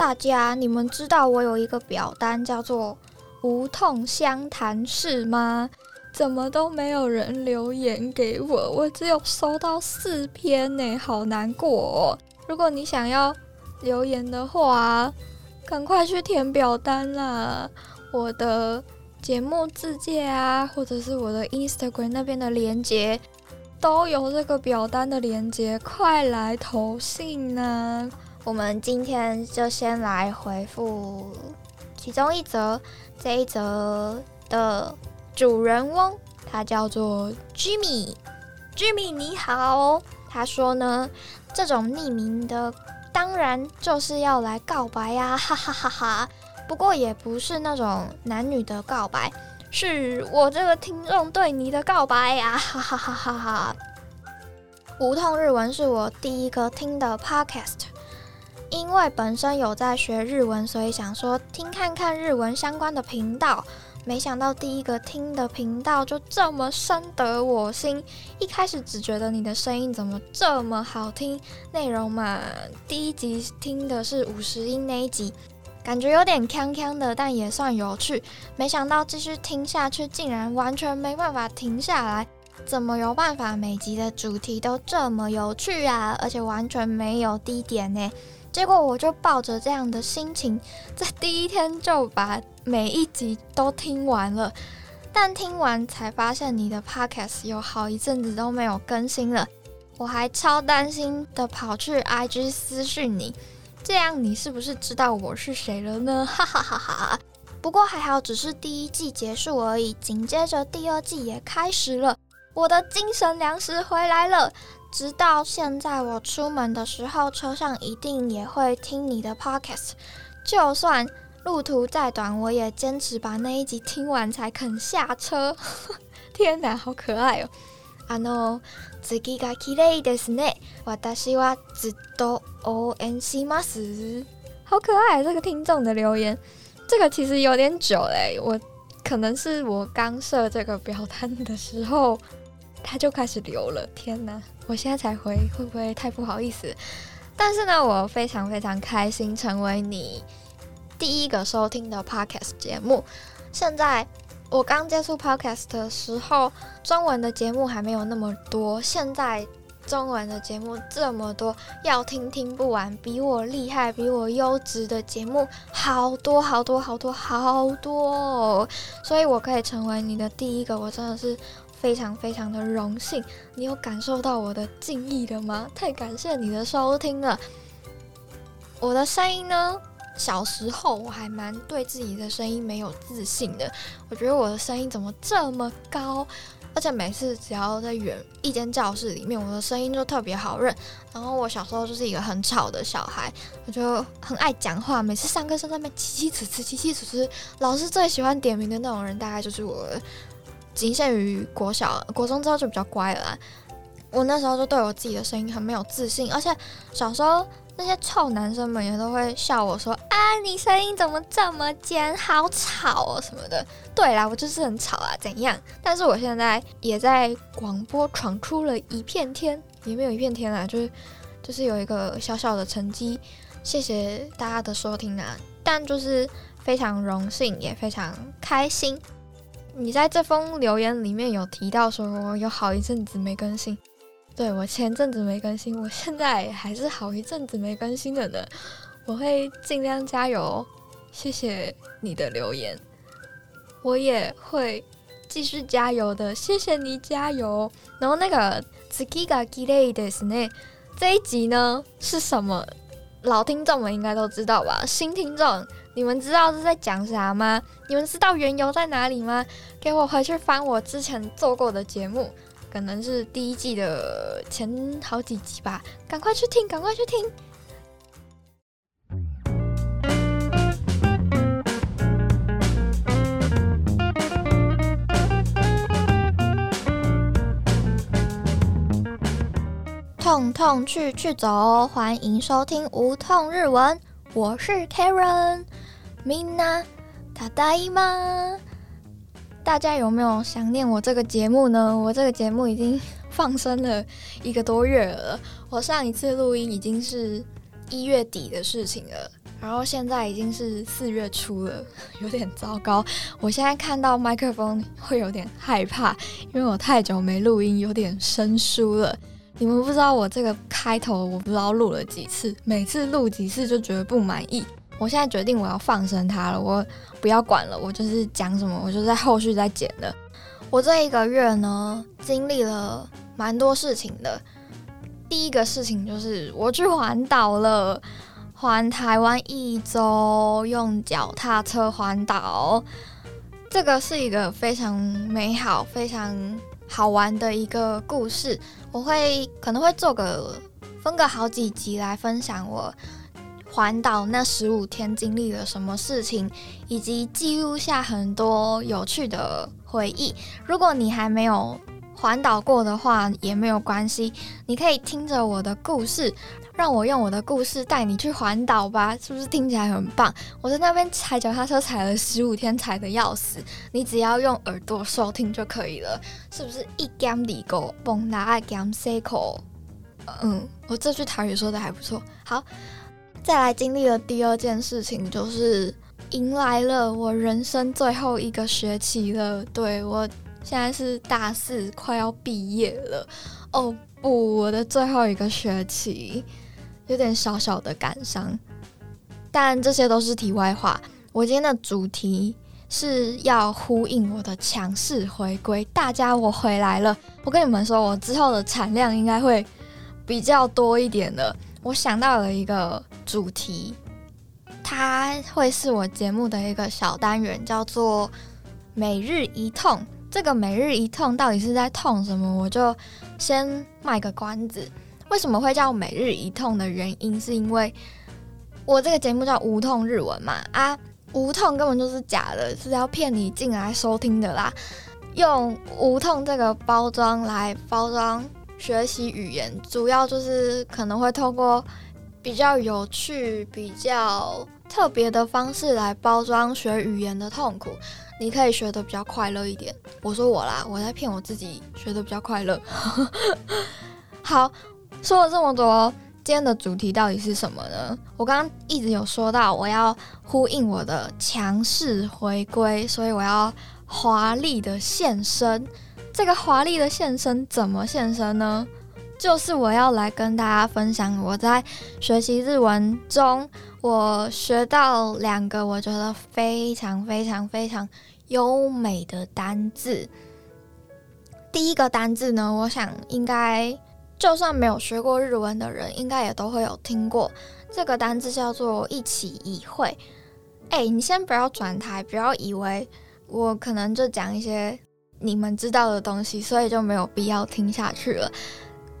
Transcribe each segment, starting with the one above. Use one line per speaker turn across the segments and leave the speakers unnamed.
大家，你们知道我有一个表单叫做“无痛相谈室”吗？怎么都没有人留言给我？我只有收到四篇呢，好难过哦。如果你想要留言的话，赶快去填表单啦！我的节目字界啊，或者是我的 Instagram 那边的连接，都有这个表单的连接，快来投信呢！我们今天就先来回复其中一则，这一则的主人翁他叫做 Jimmy，Jimmy 你好，他说呢，这种匿名的当然就是要来告白呀，哈哈哈哈！不过也不是那种男女的告白，是我这个听众对你的告白呀，哈哈哈哈哈！无痛日文是我第一个听的 podcast。因为本身有在学日文，所以想说听看看日文相关的频道。没想到第一个听的频道就这么深得我心。一开始只觉得你的声音怎么这么好听，内容嘛，第一集听的是五十音那一集，感觉有点锵锵的，但也算有趣。没想到继续听下去，竟然完全没办法停下来。怎么有办法每集的主题都这么有趣啊？而且完全没有低点呢？结果我就抱着这样的心情，在第一天就把每一集都听完了。但听完才发现你的 podcast 有好一阵子都没有更新了，我还超担心的跑去 IG 私讯你，这样你是不是知道我是谁了呢？哈哈哈哈！不过还好，只是第一季结束而已，紧接着第二季也开始了，我的精神粮食回来了。直到现在，我出门的时候，车上一定也会听你的 podcast。就算路途再短，我也坚持把那一集听完才肯下车。天哪，好可爱哦！あの次が綺麗ですね。私はずっと応援します。好可爱，这个听众的留言，这个其实有点久嘞。我可能是我刚设这个表单的时候。 他就开始流了，天哪！我现在才回，会不会太不好意思？但是呢，我非常非常开心，成为你第一个收听的 podcast 节目。现在我刚接触 podcast 的时候，中文的节目还没有那么多，现在中文的节目这么多，要听听不完，比我厉害、比我优质的节目好多好多好多好多，所以我可以成为你的第一个，我真的是。非常非常的荣幸，你有感受到我的敬意了吗？太感谢你的收听了。我的声音呢，小时候我还蛮对自己的声音没有自信的，我觉得我的声音怎么这么高，而且每次只要在远一间教室里面，我的声音就特别好认。然后我小时候就是一个很吵的小孩，我就很爱讲话，每次上课在那边叽叽呲呲、叽叽呲呲，老师最喜欢点名的那种人，大概就是我。仅限于国小、国中之后就比较乖了。我那时候就对我自己的声音很没有自信，而且小时候那些臭男生们也都会笑我说：“啊，你声音怎么这么尖，好吵哦什么的。”对啦，我就是很吵啊，怎样？但是我现在也在广播闯出了一片天，也没有一片天啊，就是就是有一个小小的成绩。谢谢大家的收听啊，但就是非常荣幸，也非常开心。你在这封留言里面有提到说，我有好一阵子没更新。对我前阵子没更新，我现在还是好一阵子没更新的呢。我会尽量加油，谢谢你的留言，我也会继续加油的，谢谢你加油。然后那个 “skiga gilei” 的是呢，这一集呢是什么？老听众们应该都知道吧？新听众。你们知道是在讲啥吗？你们知道缘由在哪里吗？给我回去翻我之前做过的节目，可能是第一季的前好几集吧，赶快去听，赶快去听。痛痛去去走，欢迎收听无痛日文，我是 Karen。みんなただいま。大家有没有想念我这个节目呢？我这个节目已经放生了一个多月了。我上一次录音已经是一月底的事情了， 然后现在已经是四月初了，有点糟糕。我现在看到麦克风会有点害怕，因为我太久没录音，有点生疏了。你们不知道我这个开头，我不知道录了几次，每次录几次就觉得不满意。 我现在决定我要放生它了，我不要管了，我就是讲什么，我就在后续再剪的。我这一个月呢，经历了蛮多事情的。第一个事情就是我去环岛了。环台湾一周，用脚踏车环岛，这个是一个非常美好、非常好玩的一个故事。我会可能会做个分个好几集来分享我环岛那十五天经历了什么事情，以及记录下很多有趣的回忆。如果你还没有环岛过的话，也没有关系，你可以听着我的故事。让我用我的故事带你去环岛吧，是不是听起来很棒？我在那边踩脚踏车踩了十五天，踩的要死。你只要用耳朵收听就可以了，是不是？一 gam 里狗蹦拿爱 gam c 口，嗯，我这句台语说的还不错。好，再来经历了第二件事情，就是迎来了我人生最后一个学期了。对我现在是大四，快要毕业了。哦不，我的最后一个学期。有点小小的感伤，但这些都是题外话。我今天的主题是要呼应我的强势回归，大家我回来了。我跟你们说，我之后的产量应该会比较多一点的。我想到了一个主题，它会是我节目的一个小单元，叫做每日一痛。这个每日一痛到底是在痛什么？我就先卖个关子。为什么会叫每日一痛的原因，是因为我这个节目叫无痛日文嘛啊，无痛根本就是假的，是要骗你进来收听的啦。用无痛这个包装来包装学习语言，主要就是可能会透过比较有趣、比较特别的方式来包装学语言的痛苦，你可以学的比较快乐一点。我说我啦，我在骗我自己，学的比较快乐。好。说了这么多，今天的主题到底是什么呢？我刚刚一直有说到，我要呼应我的强势回归，所以我要华丽的现身。这个华丽的现身怎么现身呢？就是我要来跟大家分享我在学习日文中，我学到两个我觉得非常非常非常优美的单字。第一个单字呢，我想应该。就算没有学过日文的人，应该也都会有听过这个单字，叫做“一起一会”。哎，你先不要转台，不要以为我可能就讲一些你们知道的东西，所以就没有必要听下去了。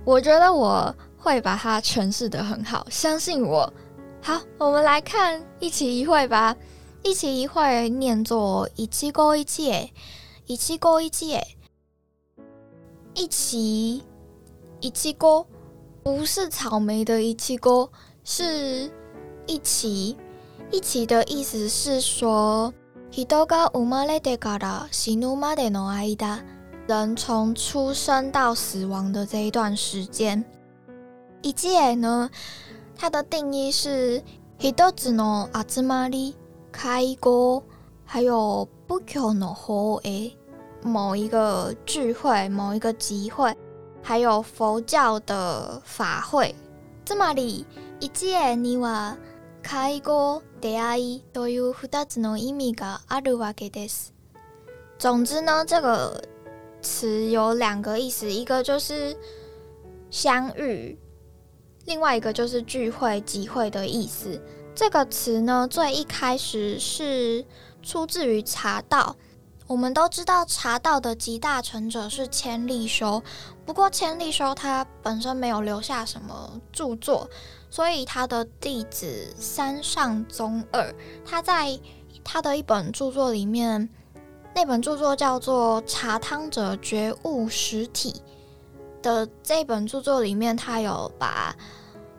我觉得我会把它诠释的很好，相信我。好，我们来看“一起一会”吧。“一起一会”念作“一起过一起”，“一起过一起”，一起。一起锅不是草莓的一起锅，是一起。一起的意思是说，人从出生到死亡的这一段时间。一起呢，它的定义是一つの集まり、会合，还有不可能和诶某一个聚会、某一个集会。还有佛教的法会，つまり一会には 開語、出会いという二つの意味があるわけです。总之呢，这个词有两个意思，一个就是相遇，另外一个就是聚会、集会的意思。这个词呢，最一开始是出自于茶道。我们都知道茶道的集大成者是千利休，不过千利休他本身没有留下什么著作， 所以他的弟子三上宗二，他在他的一本著作里面，那本著作叫做《茶汤者觉悟实体》的这本著作里面，他有把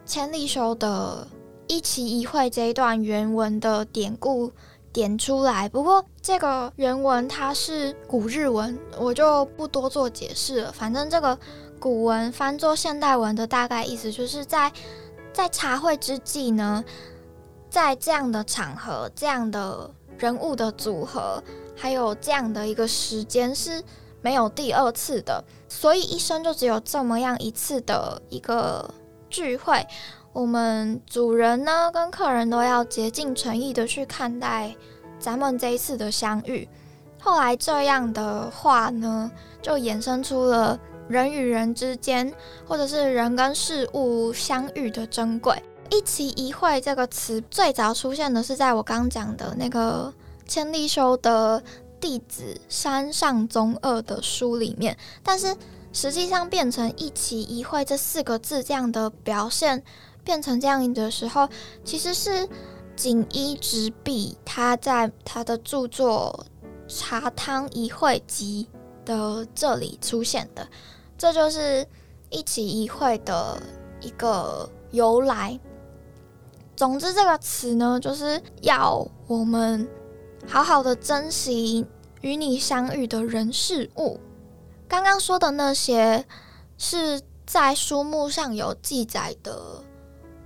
千利休的一期一会这一段原文的典故。点出来，不过这个原文它是古日文，我就不多做解释了。反正这个古文翻作现代文的大概意思，就是在在茶会之际呢，在这样的场合、这样的人物的组合，还有这样的一个时间是没有第二次的，所以一生就只有这么样一次的一个聚会。我们主人呢跟客人都要竭尽诚意的去看待咱们这一次的相遇。后来这样的话呢，就衍生出了人与人之间，或者是人跟事物相遇的珍贵。一期一会这个词最早出现的是在我刚讲的那个千利休的弟子山上宗二的书里面，但是实际上变成一期一会这四个字这样的表现变成这样的时候，其实是锦衣之璧他在他的著作《茶汤一会集》的这里出现的，这就是一起一会的一个由来。总之，这个词呢，就是要我们好好的珍惜与你相遇的人事物。刚刚说的那些是在书目上有记载的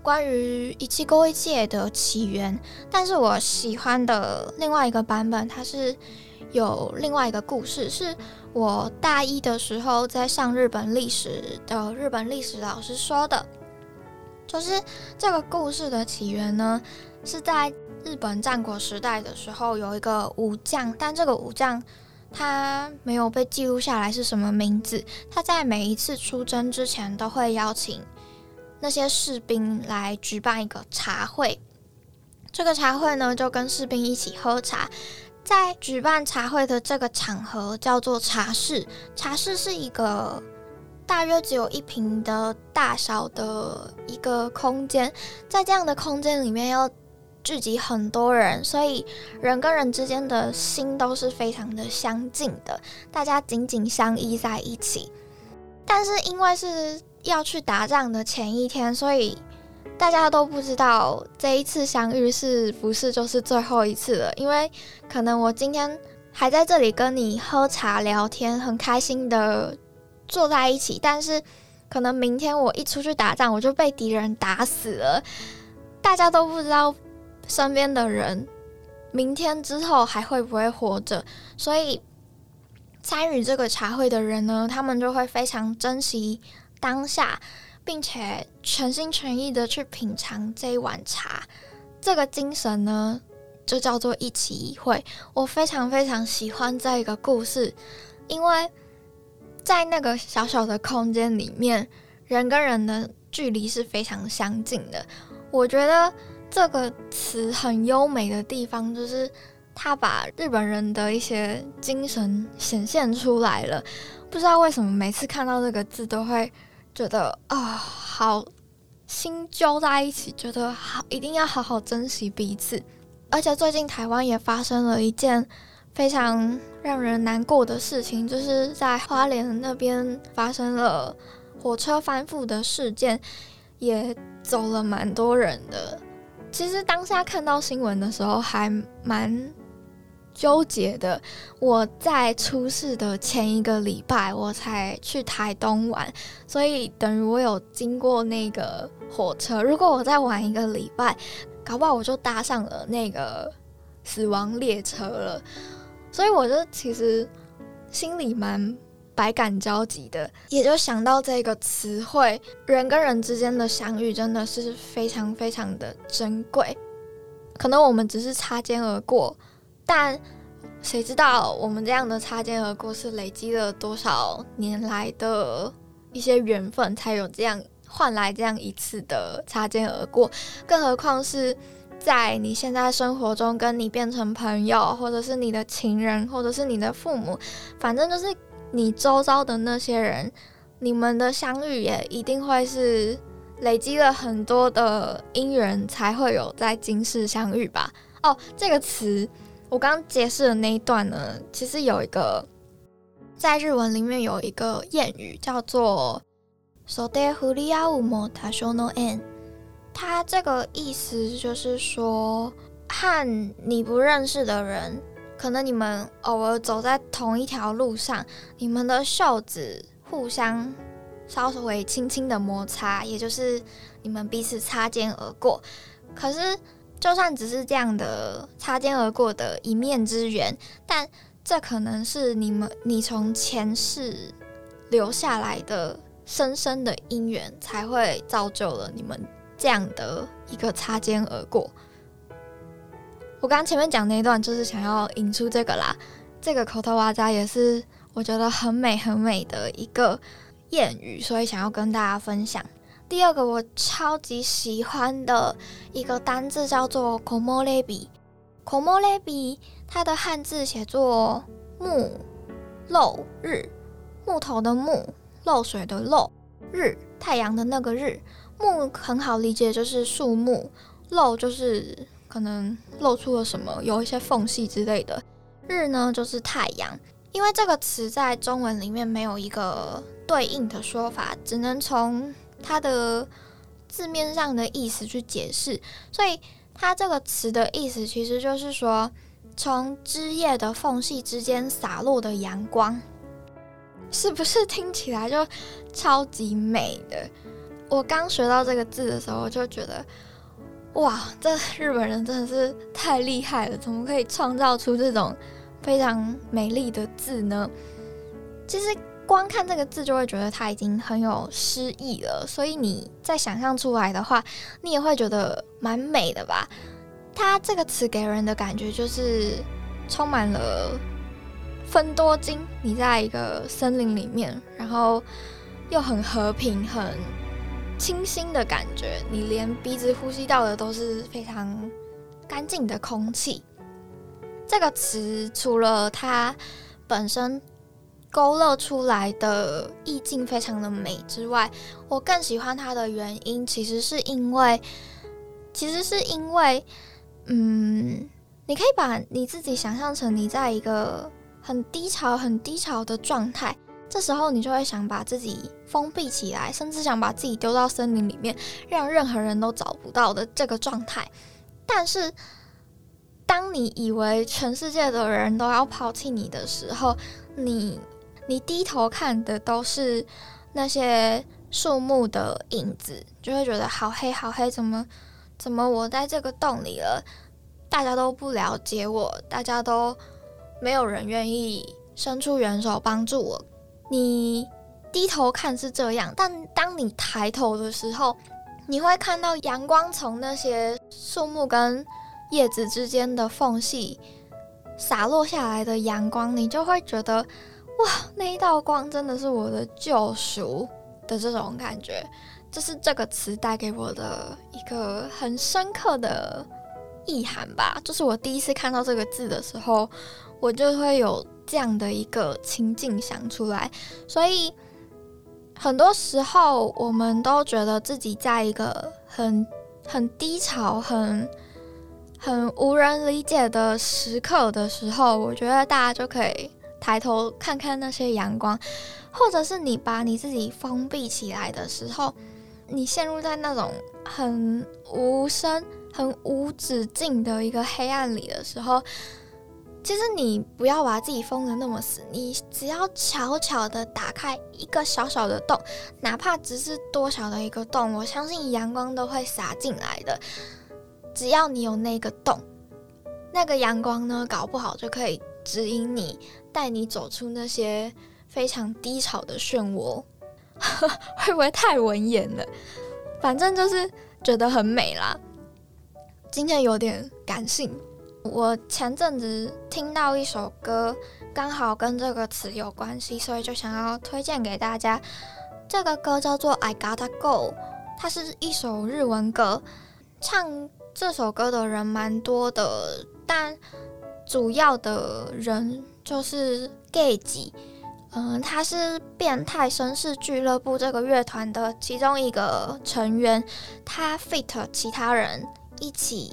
关于一气勾一界的起源，但是我喜欢的另外一个版本，它是有另外一个故事，是我大一的时候在上日本历史的日本历史老师说的。就是这个故事的起源呢，是在日本战国时代的时候，有一个武将，但这个武将他没有被记录下来是什么名字。他在每一次出征之前，都会邀请那些士兵来举办一个茶会。这个茶会呢，就跟士兵一起喝茶。在举办茶会的这个场合叫做茶室，茶室是一个。大约只有一平的大小的一个空间，在这样的空间里面要聚集很多人，所以人跟人之间的心都是非常的相近的，大家紧紧相依在一起。但是因为是要去打仗的前一天，所以大家都不知道这一次相遇是不是就是最后一次了。因为可能我今天还在这里跟你喝茶聊天，很开心的。坐在一起，但是可能明天我一出去打仗，我就被敌人打死了。大家都不知道身边的人明天之后还会不会活着，所以参与这个茶会的人呢，他们就会非常珍惜当下，并且全心全意的去品尝这一碗茶。这个精神呢，就叫做一起一会。我非常非常喜欢这个故事，因为。在那个小小的空间里面，人跟人的距离是非常相近的。我觉得这个词很优美的地方，就是他把日本人的一些精神显现出来了。不知道为什么，每次看到这个字，都会觉得啊，好心揪在一起，觉得好一定要好好珍惜彼此。而且最近台湾也发生了一件。非常让人难过的事情，就是在花莲那边发生了火车翻覆的事件，也走了蛮多人的。其实当下看到新闻的时候，还蛮纠结的。我在出事的前一个礼拜，我才去台东玩，所以等于我有经过那个火车。如果我再晚一个礼拜，搞不好我就搭上了那个死亡列车了。所以我就其实心里蛮百感交集的，也就想到这个词汇，人跟人之间的相遇真的是非常非常的珍贵。可能我们只是擦肩而过，但谁知道我们这样的擦肩而过是累积了多少年来的一些缘分，才有这样换来这样一次的擦肩而过，更何况是。在你现在生活中，跟你变成朋友，或者是你的情人，或者是你的父母，反正就是你周遭的那些人，你们的相遇也一定会是累积了很多的因缘，才会有在今世相遇吧。哦，这个词我刚解释的那一段呢，其实有一个在日文里面有一个谚语叫做“袖で振り合うも多少の縁”。他这个意思就是说，和你不认识的人，可能你们偶尔走在同一条路上，你们的袖子互相稍微轻轻的摩擦，也就是你们彼此擦肩而过。可是 就算只是这样的擦肩而过的一面之缘，但这可能是你们你从前世留下来的深深的因缘，才会造就了你们这样的一个擦肩而过。我刚刚前面讲那一段，就是想要引出这个啦。这个口头哇扎也是我觉得很美很美的一个谚语，所以想要跟大家分享。第二个我超级喜欢的一个单字叫做 k o m o l e b i k o m o l e b i 它的汉字写作“木漏日”，木头的木，漏水的漏，日太阳的那个日。木很好理解，就是树木；漏就是可能露出了什么，有一些缝隙之类的。日呢，就是太阳。因为这个词在中文里面没有一个对应的说法，只能从它的字面上的意思去解释，所以它这个词的意思其实就是说，从枝叶的缝隙之间洒落的阳光，是不是听起来就超级美的？我刚学到这个字的时候，就觉得，哇，这日本人真的是太厉害了，怎么可以创造出这种非常美丽的字呢？其实。光看这个字就会觉得它已经很有诗意了，所以你再想象出来的话，你也会觉得蛮美的吧？它这个词给人的感觉就是充满了分多金。你在一个森林里面，然后又很和平、很清新的感觉，你连鼻子呼吸到的都是非常干净的空气。这个词除了它本身。勾勒出来的意境非常的美之外，我更喜欢它的原因，其实是因为，其实是因为，嗯，你可以把你自己想象成你在一个很低潮、很低潮的状态，这时候你就会想把自己封闭起来，甚至想把自己丢到森林里面，让任何人都找不到的这个状态。但是，当你以为全世界的人都要抛弃你的时候，你。你低头看的都是那些树木的影子，就会觉得好黑好黑，怎么怎么我在这个洞里了？大家都不了解我，大家都没有人愿意伸出援手帮助我。你低头看是这样，但当你抬头的时候，你会看到阳光从那些树木跟叶子之间的缝隙洒落下来的阳光，你就会觉得。哇，那一道光真的是我的救赎的这种感觉，这是这个词带给我的一个很深刻的意涵吧。就是我第一次看到这个字的时候，我就会有这样的一个情境想出来。所以很多时候，我们都觉得自己在一个很很低潮、很很无人理解的时刻的时候，我觉得大家就可以。抬头看看那些阳光，或者是你把你自己封闭起来的时候，你陷入在那种很无声、很无止境的一个黑暗里的时候，其实你不要把自己封的那么死，你只要悄悄的打开一个小小的洞，哪怕只是多小的一个洞，我相信阳光都会洒进来的。只要你有那个洞，那个阳光呢，搞不好就可以指引你。带你走出那些非常低潮的漩涡，会不会太文言了？反正就是觉得很美啦。今天有点感性，我前阵子听到一首歌，刚好跟这个词有关系，所以就想要推荐给大家。这个歌叫做《I Gotta Go》，它是一首日文歌。唱这首歌的人蛮多的，但主要的人。就是 Gay 级，嗯，他是变态绅士俱乐部这个乐团的其中一个成员，他 fit 其他人一起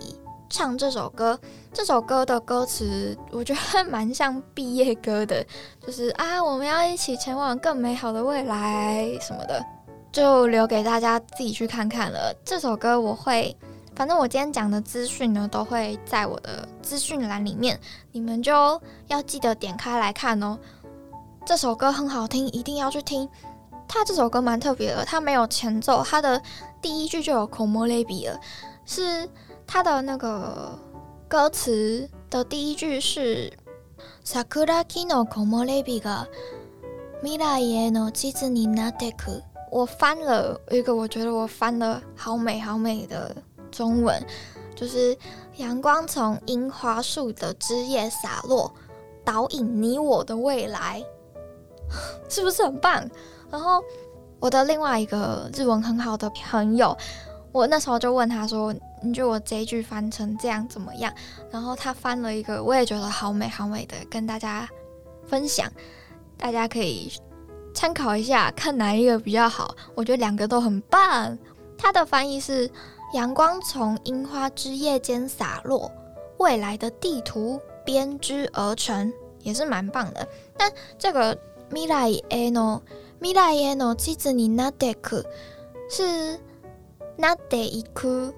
唱这首歌。这首歌的歌词我觉得蛮像毕业歌的，就是啊，我们要一起前往更美好的未来什么的，就留给大家自己去看看了。这首歌我会。反正我今天讲的资讯呢，都会在我的资讯栏里面，你们就要记得点开来看哦。这首歌很好听，一定要去听。它这首歌蛮特别的，它没有前奏，它的第一句就有 “komo lebi” 了，是 它的那个歌词的第一句是“桜木の木漏れ日が未来への地図になってく”。我翻了一个，我觉得我翻了好美好美的 中文，就是阳光从樱花树的枝叶洒落，导引你我的未来，是不是很棒？然后我的另外一个日文很好的朋友，我那时候就问他说：“你觉得我这一句翻成这样怎么样？”然后他翻了一个，我也觉得好美好美的，跟大家分享，大家可以。参考一下，看哪一个比较好？我觉得两个都很棒。它的翻译是“阳光从樱花枝叶间洒落，未来的地图编织而成”，也是蛮棒的。但这个“未来への未来への地図になってく”是“なっていく”，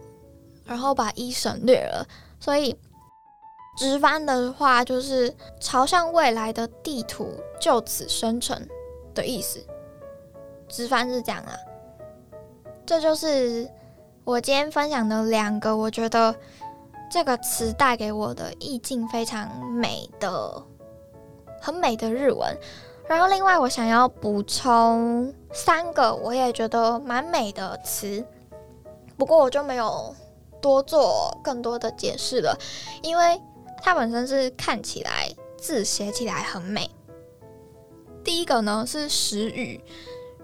然后把一省略了，所以直翻的话就是“朝向未来的地图就此生成”。的意思，直翻是这样啊。这就是 我今天分享的两个，我觉得这个词带给我的意境非常美的、很美的日文。然后另外我想要补充三个，我也觉得蛮美的词，不过我就没有多做更多的解释了，因为它本身是看起来字写起来很美。第一个呢是时语，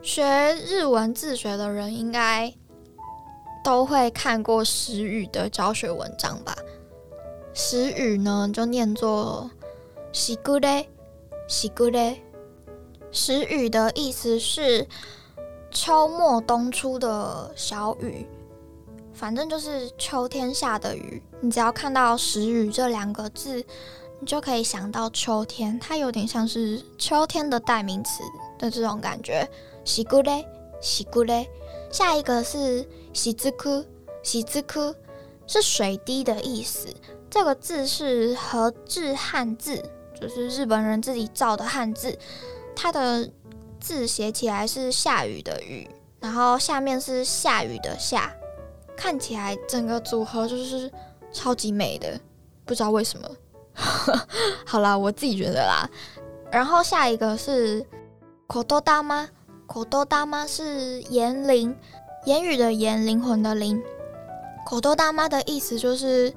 学日文自学的人应该都会看过时语的教学文章吧？时语呢就念作“西古嘞，西古嘞”。时雨的意思是秋末冬初的小雨，反正就是秋天下的雨。你只要看到“时雨”这两个字。你就可以想到秋天，它有点像是秋天的代名词的这种感觉。喜咕嘞，喜咕嘞。下一个是喜之哭，喜之哭是水滴的意思。这个字是和制汉字，就是日本人自己造的汉字。它的字写起来是下雨的雨，然后下面是下雨的下，看起来整个组合就是超级美的，不知道为什么。好啦，我自己觉得啦。然后下一个是口多大妈，口多大妈是言灵，言语的言，灵魂的灵。口头大妈的意思就是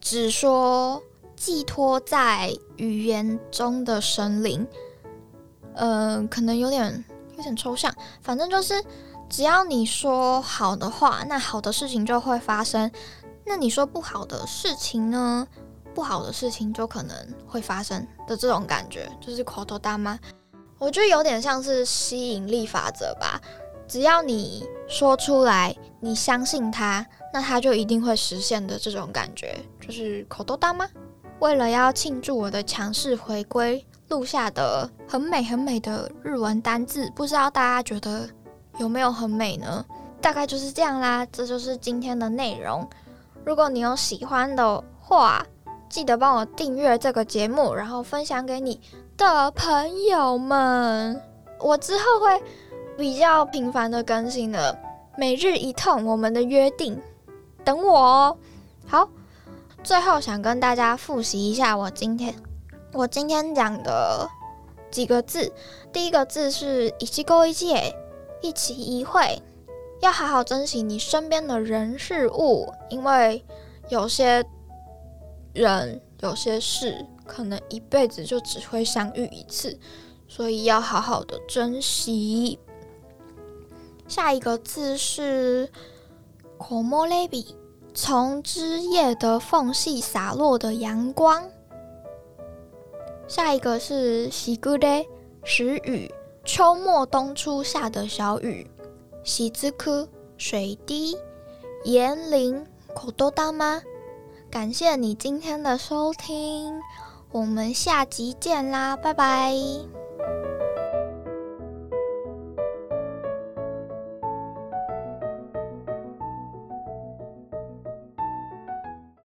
只说寄托在语言中的神灵。呃，可能有点有点抽象，反正就是只要你说好的话，那好的事情就会发生。那你说不好的事情呢？不好的事情就可能会发生的这种感觉，就是口头大妈，我觉得有点像是吸引力法则吧。只要你说出来，你相信它，那它就一定会实现的这种感觉，就是口头大吗。为了要庆祝我的强势回归，录下的很美很美的日文单字，不知道大家觉得有没有很美呢？大概就是这样啦，这就是今天的内容。如果你有喜欢的话，记得帮我订阅这个节目，然后分享给你的朋友们。我之后会比较频繁的更新的，每日一痛，我们的约定，等我哦。好，最后想跟大家复习一下我今天我今天讲的几个字。第一个字是一起勾一切，一起一会，要好好珍惜你身边的人事物，因为有些。人有些事可能一辈子就只会相遇一次，所以要好好的珍惜。下一个字是 “komolebi”，从枝叶的缝隙洒落的阳光。下一个是 “shigude”，时雨，秋末冬初下的小雨。喜之科，水滴。岩林，口多大吗？感谢你今天的收听，我们下集见啦，拜拜。